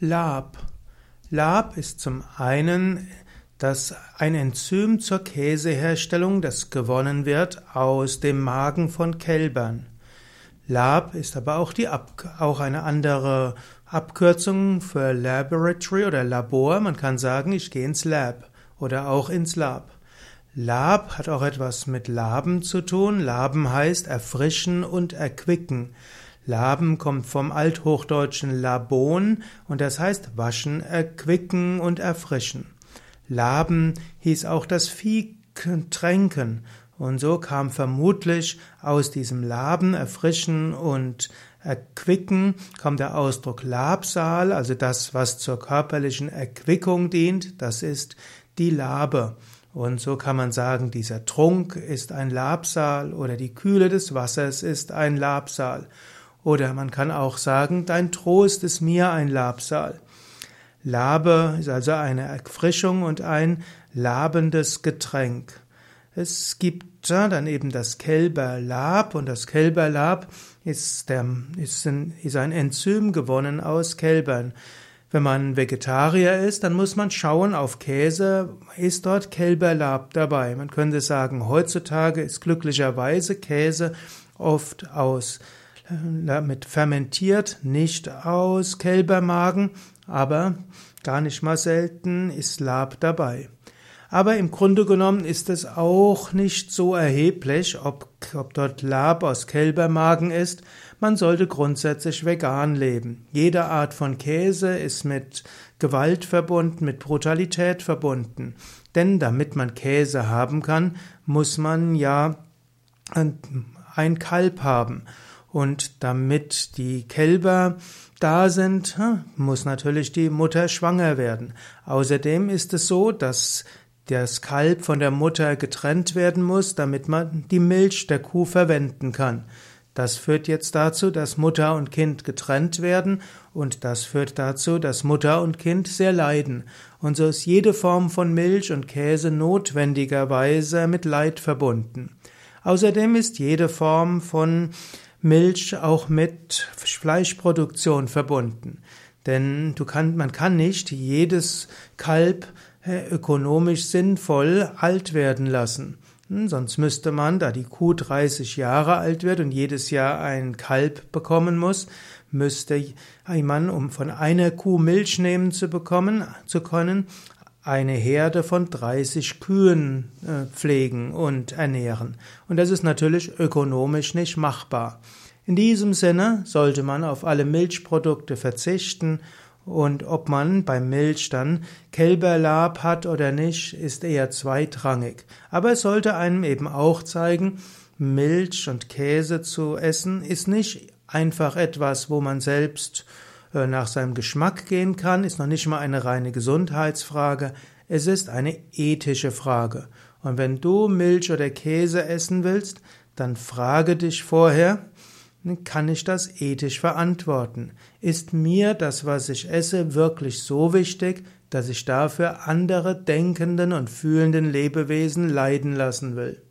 Lab. Lab ist zum einen das ein Enzym zur Käseherstellung, das gewonnen wird aus dem Magen von Kälbern. Lab ist aber auch, die Ab auch eine andere Abkürzung für Laboratory oder Labor. Man kann sagen, ich gehe ins Lab oder auch ins Lab. Lab hat auch etwas mit Laben zu tun. Laben heißt erfrischen und erquicken. Laben kommt vom althochdeutschen Labon und das heißt waschen, erquicken und erfrischen. Laben hieß auch das Vieh tränken und so kam vermutlich aus diesem Laben, erfrischen und erquicken, kommt der Ausdruck Labsal, also das, was zur körperlichen Erquickung dient, das ist die Labe. Und so kann man sagen, dieser Trunk ist ein Labsal oder die Kühle des Wassers ist ein Labsal. Oder man kann auch sagen, dein Trost ist mir ein Labsal. Labe ist also eine Erfrischung und ein labendes Getränk. Es gibt dann eben das Kälberlab und das Kälberlab ist, der, ist, ein, ist ein Enzym gewonnen aus Kälbern. Wenn man Vegetarier ist, dann muss man schauen auf Käse, ist dort Kälberlab dabei. Man könnte sagen, heutzutage ist glücklicherweise Käse oft aus mit fermentiert, nicht aus Kälbermagen, aber gar nicht mal selten ist Lab dabei. Aber im Grunde genommen ist es auch nicht so erheblich, ob, ob dort Lab aus Kälbermagen ist. Man sollte grundsätzlich vegan leben. Jede Art von Käse ist mit Gewalt verbunden, mit Brutalität verbunden. Denn damit man Käse haben kann, muss man ja ein Kalb haben. Und damit die Kälber da sind, muss natürlich die Mutter schwanger werden. Außerdem ist es so, dass das Kalb von der Mutter getrennt werden muss, damit man die Milch der Kuh verwenden kann. Das führt jetzt dazu, dass Mutter und Kind getrennt werden und das führt dazu, dass Mutter und Kind sehr leiden. Und so ist jede Form von Milch und Käse notwendigerweise mit Leid verbunden. Außerdem ist jede Form von Milch auch mit Fleischproduktion verbunden. Denn du kann, man kann nicht jedes Kalb äh, ökonomisch sinnvoll alt werden lassen. Hm, sonst müsste man, da die Kuh 30 Jahre alt wird und jedes Jahr ein Kalb bekommen muss, müsste ein Mann, um von einer Kuh Milch nehmen zu bekommen, zu können, eine Herde von 30 Kühen äh, pflegen und ernähren. Und das ist natürlich ökonomisch nicht machbar. In diesem Sinne sollte man auf alle Milchprodukte verzichten und ob man beim Milch dann Kälberlab hat oder nicht, ist eher zweitrangig. Aber es sollte einem eben auch zeigen, Milch und Käse zu essen ist nicht einfach etwas, wo man selbst nach seinem Geschmack gehen kann, ist noch nicht mal eine reine Gesundheitsfrage, es ist eine ethische Frage. Und wenn du Milch oder Käse essen willst, dann frage dich vorher, kann ich das ethisch verantworten? Ist mir das, was ich esse, wirklich so wichtig, dass ich dafür andere denkenden und fühlenden Lebewesen leiden lassen will?